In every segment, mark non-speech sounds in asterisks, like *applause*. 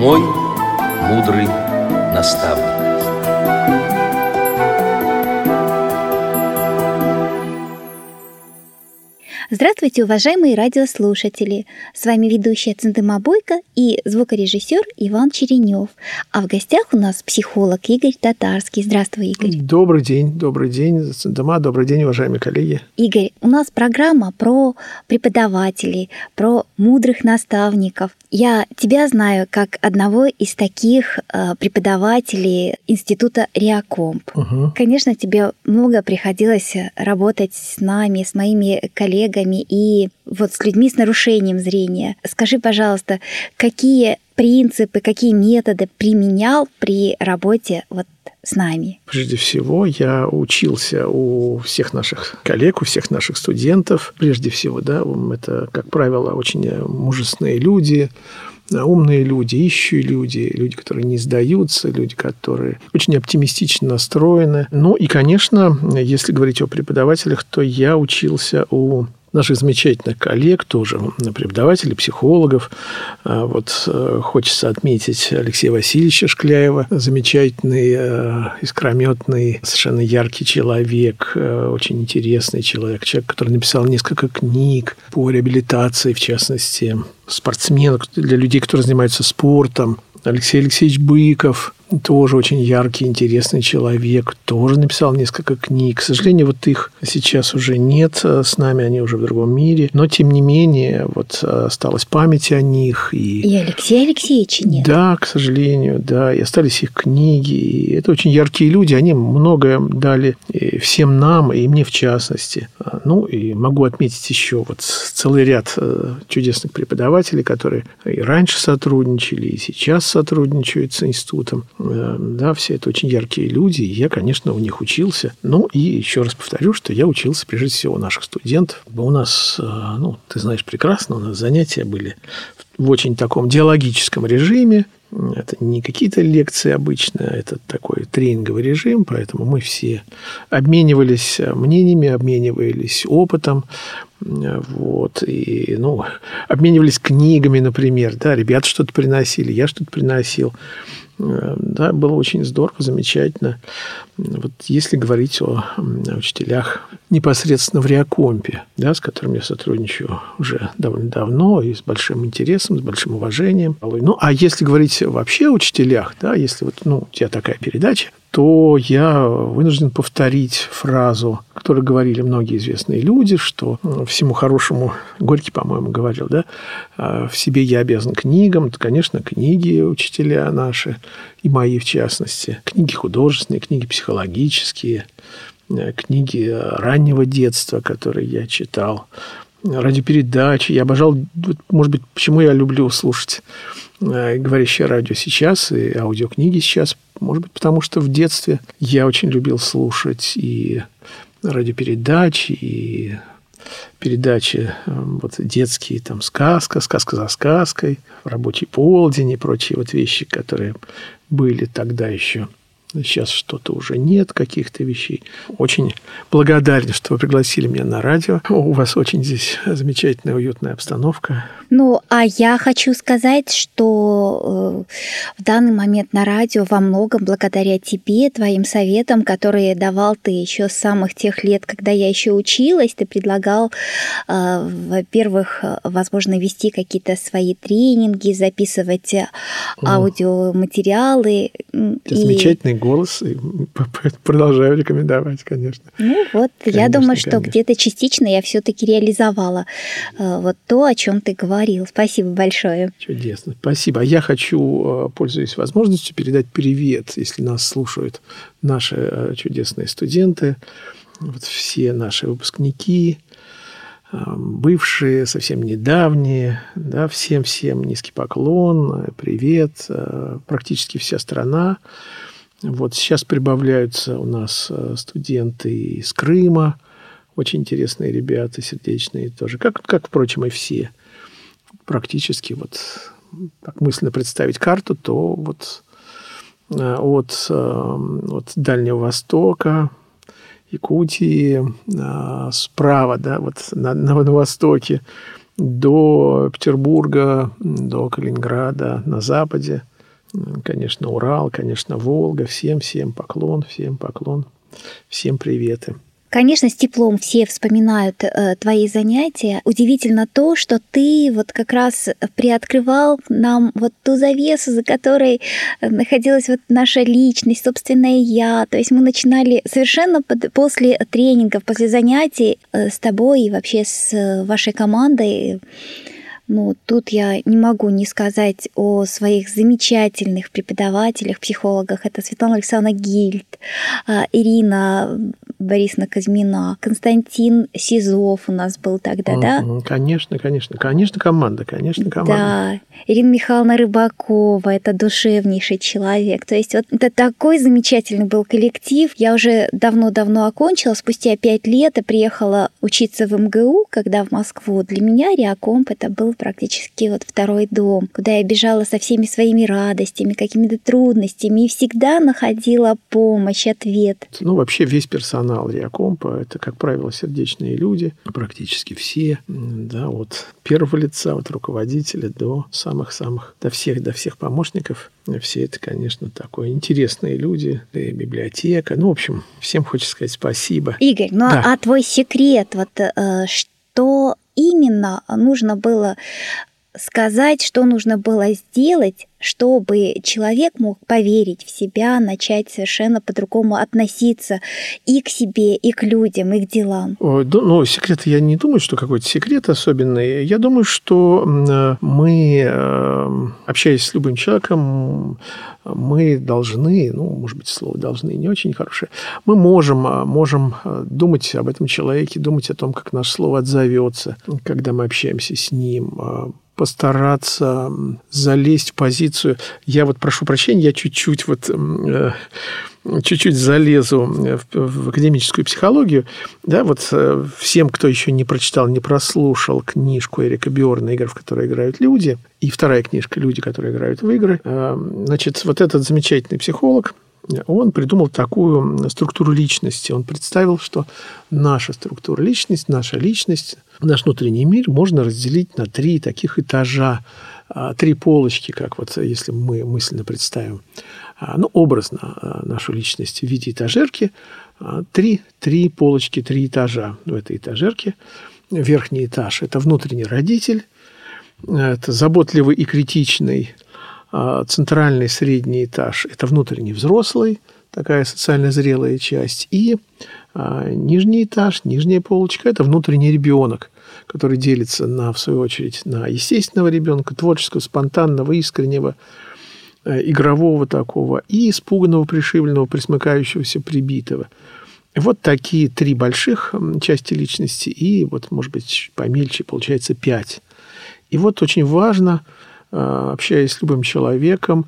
Мой мудрый наставник. Здравствуйте, уважаемые радиослушатели! С вами ведущая Цендыма Бойко и звукорежиссер Иван Черенев. А в гостях у нас психолог Игорь Татарский. Здравствуй, Игорь. Добрый день, добрый день, Цендыма, добрый день, уважаемые коллеги. Игорь, у нас программа про преподавателей, про мудрых наставников. Я тебя знаю как одного из таких э, преподавателей Института Реакомп. Угу. Конечно, тебе много приходилось работать с нами, с моими коллегами, коллегами и вот с людьми с нарушением зрения. Скажи, пожалуйста, какие принципы, какие методы применял при работе вот с нами? Прежде всего, я учился у всех наших коллег, у всех наших студентов. Прежде всего, да, это, как правило, очень мужественные люди, умные люди, ищущие люди, люди, которые не сдаются, люди, которые очень оптимистично настроены. Ну и, конечно, если говорить о преподавателях, то я учился у наших замечательных коллег, тоже преподавателей, психологов. А вот э, хочется отметить Алексея Васильевича Шкляева, замечательный, э, искрометный, совершенно яркий человек, э, очень интересный человек, человек, который написал несколько книг по реабилитации, в частности, спортсменов, для людей, которые занимаются спортом. Алексей Алексеевич Быков, тоже очень яркий, интересный человек, тоже написал несколько книг. К сожалению, вот их сейчас уже нет э, с нами, они уже в другом мире. Но, тем не менее, вот э, осталась память о них. И, и Алексея Алексеевича нет. Да, к сожалению, да. И остались их книги. И это очень яркие люди. Они многое дали всем нам, и мне в частности. А, ну, и могу отметить еще вот целый ряд э, чудесных преподавателей, которые и раньше сотрудничали, и сейчас сотрудничают с институтом. Э, да, все это очень яркие люди, и я, конечно, у них учился. Ну, и еще раз повторю, что я учился, прежде всего, у наших студентов. У нас, э, ну, ты знаешь прекрасно, у нас занятия были в очень таком диалогическом режиме, это не какие-то лекции обычно, это такой тренинговый режим, поэтому мы все обменивались мнениями, обменивались опытом, вот, и, ну, обменивались книгами, например, да, ребята что-то приносили, я что-то приносил. Э, да, было очень здорово, замечательно. Вот если говорить о учителях непосредственно в Реакомпе, да, с которым я сотрудничаю уже довольно давно и с большим интересом, с большим уважением. Ну, а если говорить вообще о учителях, да, если вот, ну, у тебя такая передача, то я вынужден повторить фразу, которую говорили многие известные люди, что всему хорошему, Горький, по-моему, говорил, да, «А в себе я обязан книгам. То, конечно, книги учителя наши, и мои в частности, книги художественные, книги психологические, э, книги раннего детства, которые я читал, радиопередачи. Я обожал, может быть, почему я люблю слушать э, говорящее радио сейчас и аудиокниги сейчас. Может быть, потому что в детстве я очень любил слушать и радиопередачи, и передачи э, вот, детские, там, сказка, сказка за сказкой, рабочий полдень и прочие вот вещи, которые были тогда еще – Сейчас что-то уже нет, каких-то вещей. Очень благодарен, что вы пригласили меня на радио. У вас очень здесь замечательная, уютная обстановка. Ну, а я хочу сказать, что э, в данный момент на радио во многом благодаря тебе, твоим советам, которые давал ты еще с самых тех лет, когда я еще училась, ты предлагал, э, во-первых, возможно, вести какие-то свои тренинги, записывать э, аудиоматериалы. Это и... замечательный голос, и продолжаю рекомендовать, конечно. Ну вот, конечно, я думаю, что где-то частично я все-таки реализовала вот то, о чем ты говорил. Спасибо большое. Чудесно. Спасибо. А я хочу, э, пользуясь возможностью, передать привет, если нас слушают наши э, чудесные студенты, вот все наши выпускники, э, бывшие, совсем недавние, да, всем-всем низкий поклон, привет, практически вся страна. Вот сейчас прибавляются у нас студенты из Крыма, очень интересные ребята, сердечные тоже, как, как впрочем, и все практически вот так мысленно представить карту, то вот э, от, э, от Дальнего Востока, Якутии, э, справа, да, вот на, на, на востоке, до Петербурга, до Калининграда, на западе – конечно, Урал, конечно, Волга. Всем-всем поклон, всем поклон, всем приветы. Конечно, с теплом все вспоминают э, твои занятия. Удивительно то, что ты вот как раз приоткрывал нам вот ту завесу, за которой э, находилась вот наша личность, собственное я. То есть мы начинали совершенно под, после тренингов, после занятий э, с тобой и вообще с э, вашей командой ну, тут я не могу не сказать о своих замечательных преподавателях, психологах. Это Светлана Александровна Гильд, а, Ирина Борисовна Казьмина, Константин Сизов у нас был тогда, да? Конечно, конечно. Конечно, команда, конечно, команда. Да. Ирина Михайловна Рыбакова, это душевнейший человек. То есть вот это такой замечательный был коллектив. Я уже давно-давно окончила, спустя пять лет и приехала учиться в МГУ, когда в Москву. Для меня Реакомп это был практически вот второй дом, куда я бежала со всеми своими радостями, какими-то трудностями и всегда находила помощь, ответ. Ну, вообще весь персонал Реакомпа – это, как правило, сердечные люди, практически все, да, от первого лица, от руководителя до самых-самых, до всех, до всех помощников. Все это, конечно, такое интересные люди, и библиотека. Ну, в общем, всем хочется сказать спасибо. Игорь, ну да. а твой секрет, вот э, что именно нужно было сказать, что нужно было сделать, чтобы человек мог поверить в себя, начать совершенно по-другому относиться и к себе, и к людям, и к делам? Ну, секрет, я не думаю, что какой-то секрет особенный. Я думаю, что мы, э, общаясь с любым человеком, мы должны, ну, может быть, слово «должны» не очень хорошее, мы можем, можем думать об этом человеке, думать о том, как наше слово отзовется, когда мы общаемся с ним, постараться залезть в позицию. Я вот прошу прощения, я чуть-чуть вот э, чуть-чуть залезу в, в академическую психологию, да, вот э, всем, кто еще не прочитал, не прослушал книжку Эрика Биорна «Игры, в которые играют люди», и вторая книжка «Люди, которые играют в игры», э, значит, вот этот замечательный психолог, он придумал такую структуру личности. Он представил, что наша структура личности, наша личность, наш внутренний мир можно разделить на три таких этажа, а, три полочки, как вот если мы мысленно представим, а, ну, образно а, нашу личность в виде этажерки, три, три полочки, три этажа в этой этажерке. Верхний этаж – это внутренний родитель, это заботливый и критичный центральный средний этаж – это внутренний взрослый, такая социально зрелая часть, и нижний этаж, нижняя полочка – это внутренний ребенок, который делится на, в свою очередь, на естественного ребенка, творческого, спонтанного, искреннего, э, игрового такого и испуганного, пришибленного, присмыкающегося, прибитого. Вот такие три больших части личности, и вот, может быть, помельче, получается, пять. И вот очень важно, общаясь с любым человеком,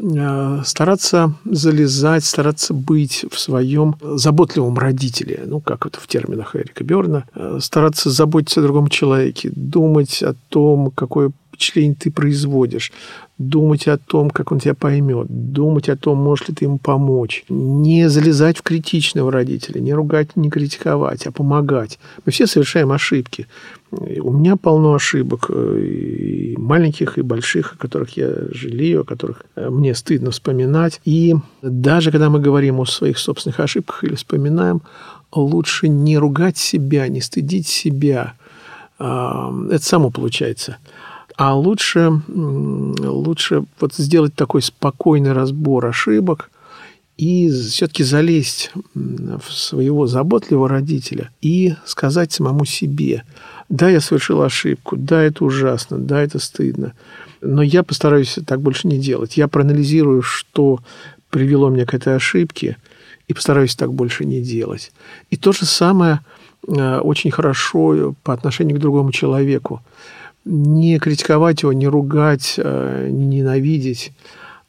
Э, стараться залезать, стараться быть в своем заботливом родителе, ну, как это в терминах Эрика Берна, э, стараться заботиться о другом человеке, думать о том, какое впечатление ты производишь, думать о том, как он тебя поймет, думать о том, можешь ли ты ему помочь, не залезать в критичного родителя, не ругать, не критиковать, а помогать. Мы все совершаем ошибки. У меня полно ошибок, э, и маленьких, и больших, о которых я жалею, о которых э, мне стыдно вспоминать. И даже когда мы говорим о своих собственных ошибках или вспоминаем, лучше не ругать себя, не стыдить себя. Это само получается – а лучше, лучше вот сделать такой спокойный разбор ошибок и все-таки залезть в своего заботливого родителя и сказать самому себе, да, я совершил ошибку, да, это ужасно, да, это стыдно, но я постараюсь так больше не делать. Я проанализирую, что привело меня к этой ошибке, и постараюсь так больше не делать. И то же самое э, очень хорошо по отношению к другому человеку не критиковать его, не ругать, э, не ненавидеть,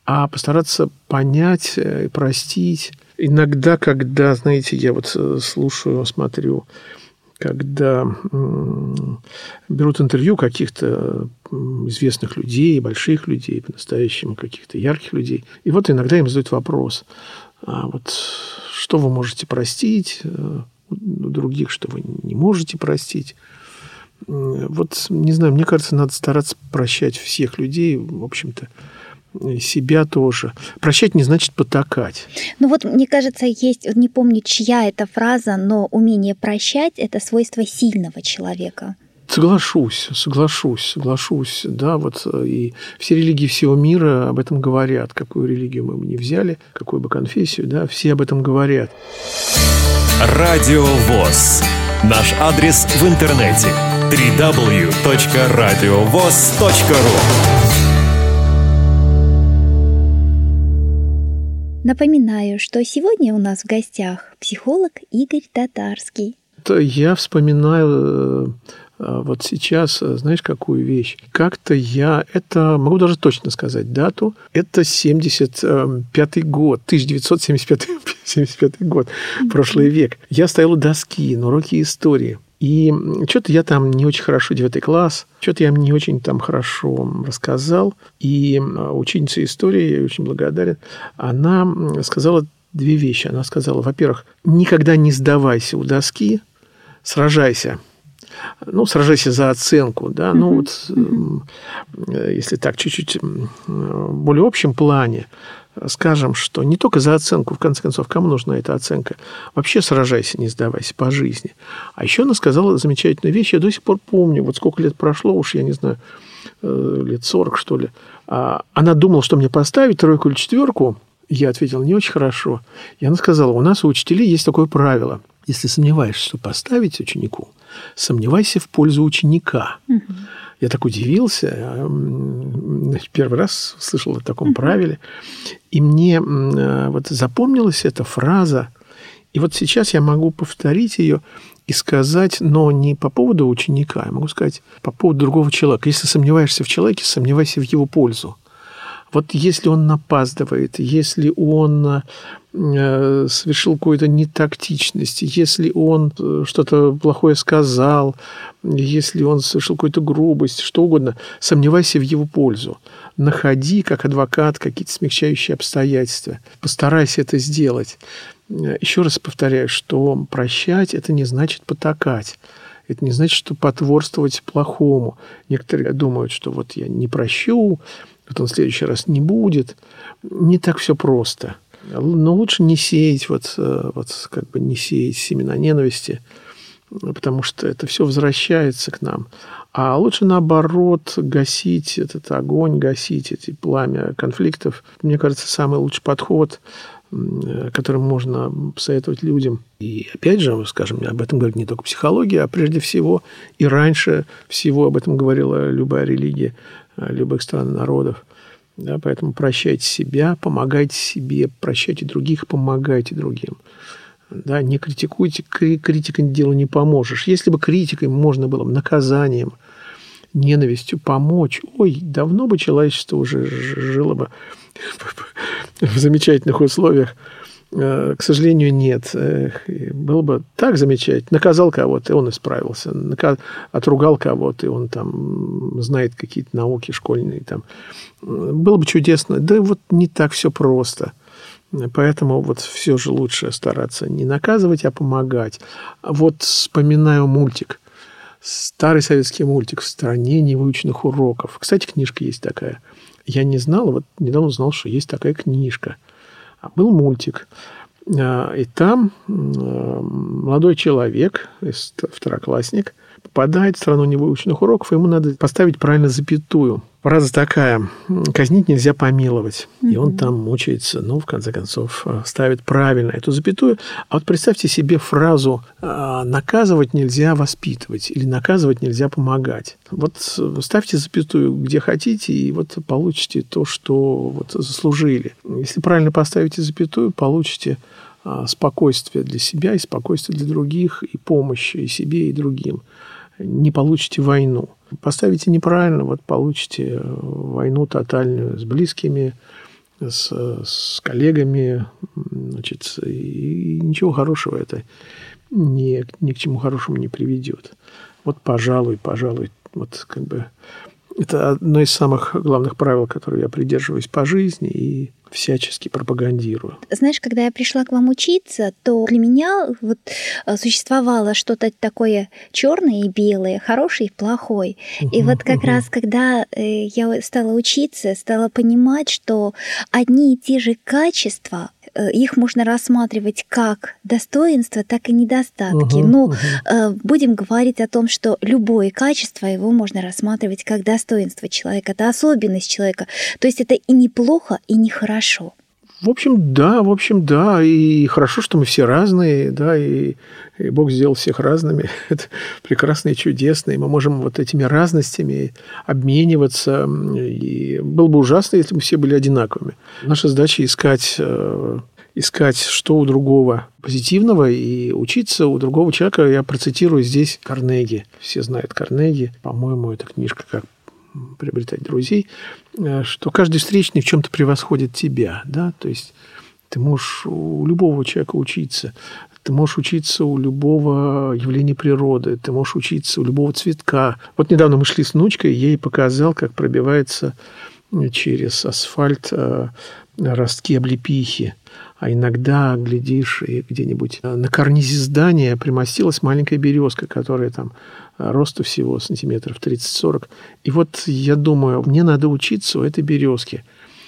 а постараться понять э, простить. Иногда, когда, знаете, я вот э, слушаю, смотрю, когда берут интервью каких-то известных людей, больших людей, по-настоящему каких-то ярких людей, и вот иногда им задают вопрос, а вот что вы можете простить у других, что вы не можете простить. Вот, не знаю, мне кажется, надо стараться прощать всех людей, в общем-то, себя тоже. Прощать не значит потакать. Ну вот, мне кажется, есть, не помню, чья это фраза, но умение прощать – это свойство сильного человека. Соглашусь, соглашусь, соглашусь. Да, вот э, и все религии всего мира об этом говорят. Какую религию мы бы не взяли, какую бы конфессию, да, все об этом говорят. Радио ВОЗ. Наш адрес в интернете www.radiovoz.ru Напоминаю, что сегодня у нас в гостях психолог Игорь Татарский. Я вспоминаю э, вот сейчас, э, знаешь, какую вещь? Как-то я, это могу даже точно сказать дату, это 75-й год, 1975 75 *laughs* год, прошлый век. Я стоял у доски на уроке истории. И что-то я там не очень хорошо, девятый класс, что-то я не очень там хорошо рассказал. И ученица истории, я очень благодарен, она сказала две вещи. Она сказала, во-первых, никогда не сдавайся у доски, сражайся. Ну, сражайся за оценку, да, ну вот, если так чуть-чуть в более общем плане, скажем, что не только за оценку, в конце концов, кому нужна эта оценка, вообще сражайся, не сдавайся по жизни. А еще она сказала замечательную вещь, я до сих пор помню, вот сколько лет прошло, уж я не знаю, э, лет 40, что ли. А она думала, что мне поставить тройку или четверку. Я ответил, не очень хорошо. И она сказала, у нас у учителей есть такое правило. Если сомневаешься, что поставить ученику, сомневайся в пользу ученика. Угу. Я так удивился. Первый раз слышал о таком правиле. И мне э, вот запомнилась эта фраза. И вот сейчас я могу повторить ее и сказать, но не по поводу ученика, я могу сказать по поводу другого человека. Если сомневаешься в человеке, сомневайся в его пользу. Вот если он напаздывает, если он э, совершил какую-то нетактичность, если он э, что-то плохое сказал, если он совершил какую-то грубость, что угодно, сомневайся в его пользу. Находи, как адвокат, какие-то смягчающие обстоятельства. Постарайся это сделать. Еще раз повторяю, что прощать – это не значит потакать. Это не значит, что потворствовать плохому. Некоторые думают, что вот я не прощу, вот он в следующий раз не будет. Не так все просто. Но лучше не сеять, вот, э, вот как бы не сеять семена ненависти, потому что это все возвращается к нам. А лучше наоборот гасить этот огонь, гасить эти пламя конфликтов. Мне кажется, самый лучший подход которым можно посоветовать людям. И опять же, скажем, об этом говорит не только психология, а прежде всего и раньше всего об этом говорила любая религия. Э, любых стран и народов. Да, поэтому прощайте себя, помогайте себе, прощайте других, помогайте другим. Да, не критикуйте, критикой делу не поможешь. Если бы критикой можно было наказанием, ненавистью помочь, ой, давно бы человечество уже жило бы *laughs* в замечательных условиях к сожалению, нет. Было бы так замечательно. Наказал кого-то, и он исправился. Отругал кого-то, и он там знает какие-то науки школьные. Там. Было бы чудесно. Да вот не так все просто. Поэтому вот все же лучше стараться не наказывать, а помогать. Вот вспоминаю мультик. Старый советский мультик «В стране невыученных уроков». Кстати, книжка есть такая. Я не знал, вот недавно узнал, что есть такая книжка – был мультик. А, и там молодой человек, второклассник, попадает в страну невыученных уроков, и ему надо поставить правильно запятую – Фраза такая. Казнить нельзя помиловать. Mm-hmm. И он там мучается, ну, в конце концов, э, ставит правильно эту запятую. А вот представьте себе фразу «А, «наказывать нельзя воспитывать» или «наказывать нельзя помогать». Вот ставьте запятую где хотите, и вот получите то, что вот заслужили. Если правильно поставите запятую, получите а, спокойствие для себя и спокойствие для других, и помощь и себе, и другим. Не получите войну поставите неправильно, вот получите войну тотальную с близкими, с, с коллегами, значит, и ничего хорошего это ни, ни к чему хорошему не приведет. Вот, пожалуй, пожалуй, вот как бы Это одно из самых главных правил, которые я придерживаюсь по жизни и всячески пропагандирую. Знаешь, когда я пришла к вам учиться, то для меня вот э, существовало что-то такое черное и белое, хороший и плохой. И вот как раз, когда э, я стала учиться, стала понимать, что одни и те же качества их можно рассматривать как достоинства, так и недостатки. Угу, Но угу. будем говорить о том, что любое качество его можно рассматривать как достоинство человека, это особенность человека. То есть это и неплохо, и нехорошо. В общем, да, в общем, да. И хорошо, что мы все разные, да, и, и Бог сделал всех разными. *laughs* Это прекрасно и чудесно. И мы можем вот этими разностями обмениваться. И было бы ужасно, если бы все были одинаковыми. Наша задача искать э, искать, что у другого позитивного, и учиться у другого человека. Я процитирую здесь Карнеги. Все знают Карнеги. По-моему, это книжка «Как приобретать друзей», э, что каждый встречный в чем-то превосходит тебя, да, то есть ты можешь у любого человека учиться, ты можешь учиться у любого явления природы, ты можешь учиться у любого цветка. Вот недавно мы шли с внучкой, я ей показал, как пробивается через асфальт э, ростки облепихи. А иногда, глядишь, и где-нибудь на карнизе здания примостилась маленькая березка, которая там росту всего сантиметров 30-40. И вот я думаю, мне надо учиться у этой березки.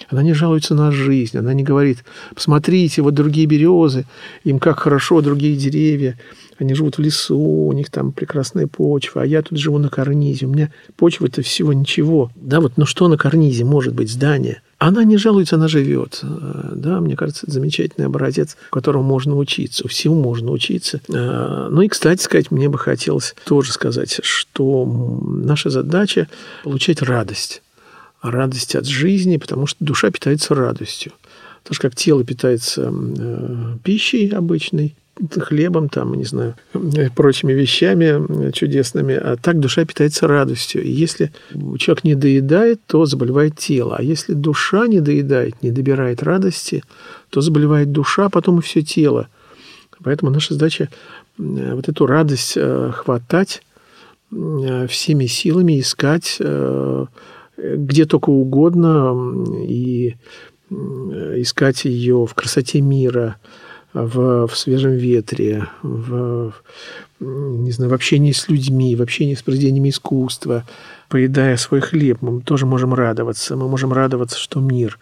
Она не жалуется на жизнь, она не говорит, посмотрите, вот другие березы, им как хорошо, другие деревья, они живут в лесу, у них там прекрасная почва, а я тут живу на карнизе, у меня почва это всего ничего. Да, вот, ну что на карнизе может быть здание? Она не жалуется, она живет. Э, да, мне кажется, это замечательный образец, которому можно учиться. Всему можно учиться. Э, ну и, кстати сказать, мне бы хотелось тоже сказать, что наша задача – получать радость. Радость от жизни, потому что душа питается радостью. Так же, как тело питается э, пищей обычной, хлебом, там, не знаю, прочими вещами чудесными, а так душа питается радостью. И если человек не доедает, то заболевает тело. А если душа не доедает, не добирает радости, то заболевает душа, а потом и все тело. Поэтому наша задача вот эту радость э, хватать э, всеми силами, искать э, где только угодно и искать ее в красоте мира, в, в свежем ветре, в, не знаю, в общении с людьми, в общении с произведениями искусства, поедая свой хлеб, мы тоже можем радоваться. Мы можем радоваться, что мир.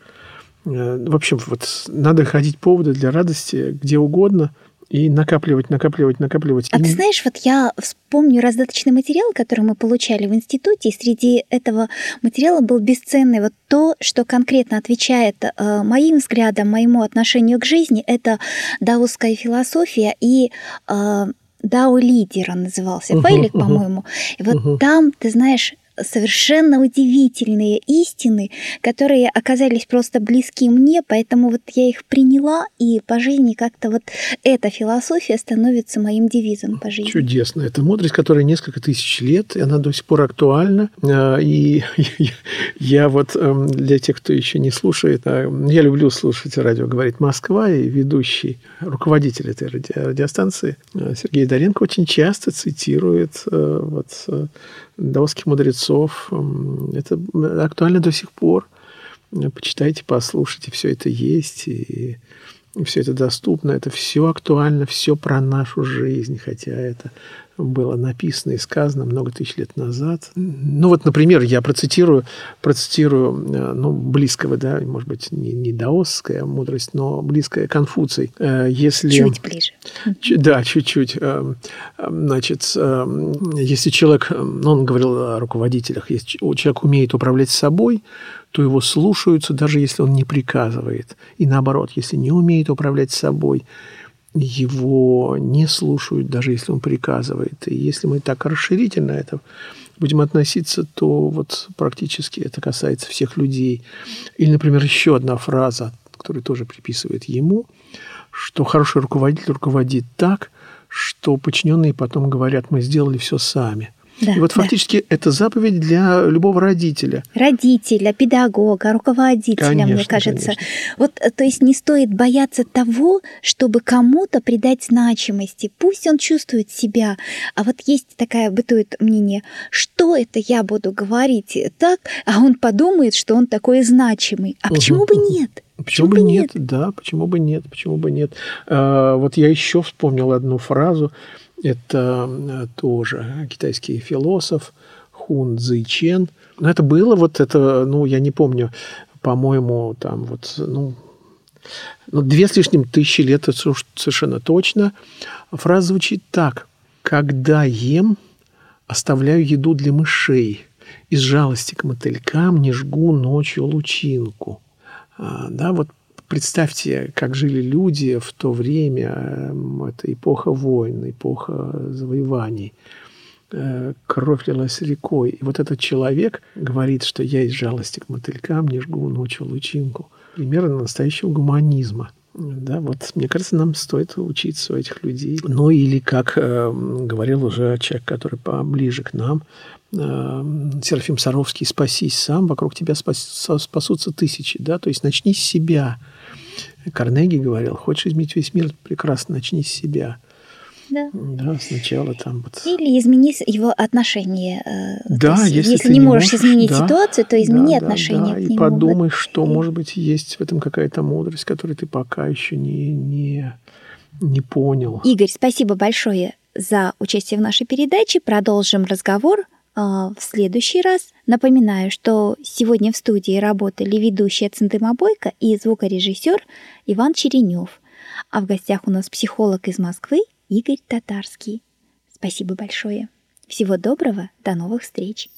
Э, в общем, вот надо ходить поводы для радости где угодно – и накапливать, накапливать, накапливать. А и... ты знаешь, вот я вспомню раздаточный материал, который мы получали в институте, и среди этого материала был бесценный вот то, что конкретно отвечает э, моим взглядам, моему отношению к жизни, это даосская философия и э, Дао лидера назывался, Фейлик, uh-huh, по-моему. И вот uh-huh. там, ты знаешь, совершенно удивительные истины, которые оказались просто близки мне, поэтому вот я их приняла, и по жизни как-то вот эта философия становится моим девизом по жизни. Чудесно. Это мудрость, которая несколько тысяч лет, и она до сих пор актуальна. А, и *laughs* я вот эм, для тех, кто еще не слушает, а, я люблю слушать радио «Говорит Москва», и ведущий, руководитель этой радиостанции э, Сергей Доренко очень часто цитирует э, вот э, даосских мудрецов. Это актуально до сих пор. Почитайте, послушайте, все это есть, и, и все это доступно. Это все актуально, все про нашу жизнь, хотя это было написано и сказано много тысяч лет назад. Ну вот, например, я процитирую, процитирую э, ну, близкого, да, может быть, не, не даосская мудрость, но близкая Конфуций. Э, если... Чуть ближе. Да, чуть-чуть. Э, значит, если человек, ну, он говорил о руководителях, если человек умеет управлять собой, то его слушаются, даже если он не приказывает. И наоборот, если не умеет управлять собой, его не слушают, даже если он приказывает. И если мы так расширительно это будем относиться, то вот практически это касается всех людей. Или, например, еще одна фраза, которую тоже приписывает ему, что хороший руководитель руководит так, что подчиненные потом говорят, мы сделали все сами. Да, и вот да. фактически это заповедь для любого родителя. родителя, педагога, руководителя, мне Конечно, кажется. конечно. Вот, э, то есть не стоит бояться того, чтобы кому-то придать значимости. Пусть он чувствует себя. А вот есть такая бытует мнение, что это я буду говорить так, а он подумает, что он такой значимый. А Мгм, почему бы нет? Почему бы нет? Да, почему бы нет? Почему бы нет? А, Вот я еще вспомнил одну фразу. Это э, тоже китайский философ Хун Цзи Чен. Но это было вот это, ну, я не помню, по-моему, там вот, ну, ну, две с лишним тысячи лет, это совершенно точно. Фраза звучит так. «Когда ем, оставляю еду для мышей. Из жалости к мотылькам не жгу ночью лучинку». А, Да, вот представьте, как жили люди в то время. Это эпоха войн, эпоха завоеваний. Э, Кровь лилась рекой. И вот этот человек говорит, что я из жалости к мотылькам не жгу ночью лучинку. Примерно настоящего гуманизма. Да, вот мне кажется, нам стоит учиться у этих людей. Ну или, как э, говорил уже человек, который поближе к нам, э, Серафим Саровский, спасись сам, вокруг тебя спас- спасутся тысячи. Да? То есть начни с себя. Карнеги говорил, хочешь изменить весь мир, прекрасно, начни с себя. Да. Да, сначала там вот... Или измени его отношение. э, Да, есть, если, если ты не можешь изменить да, ситуацию, то измени да, да, отношение да, к и нему. подумай, Вот. что, И- может быть, есть в этом какая-то мудрость, которую ты пока еще не, не, не понял. Игорь, спасибо большое за участие в нашей передаче. Продолжим разговор в следующий раз. Напоминаю, что сегодня в студии работали ведущая Центыма Бойко и звукорежиссер Иван Черенев. А в гостях у нас психолог из Москвы Игорь Татарский. Спасибо большое. Всего доброго, до новых встреч.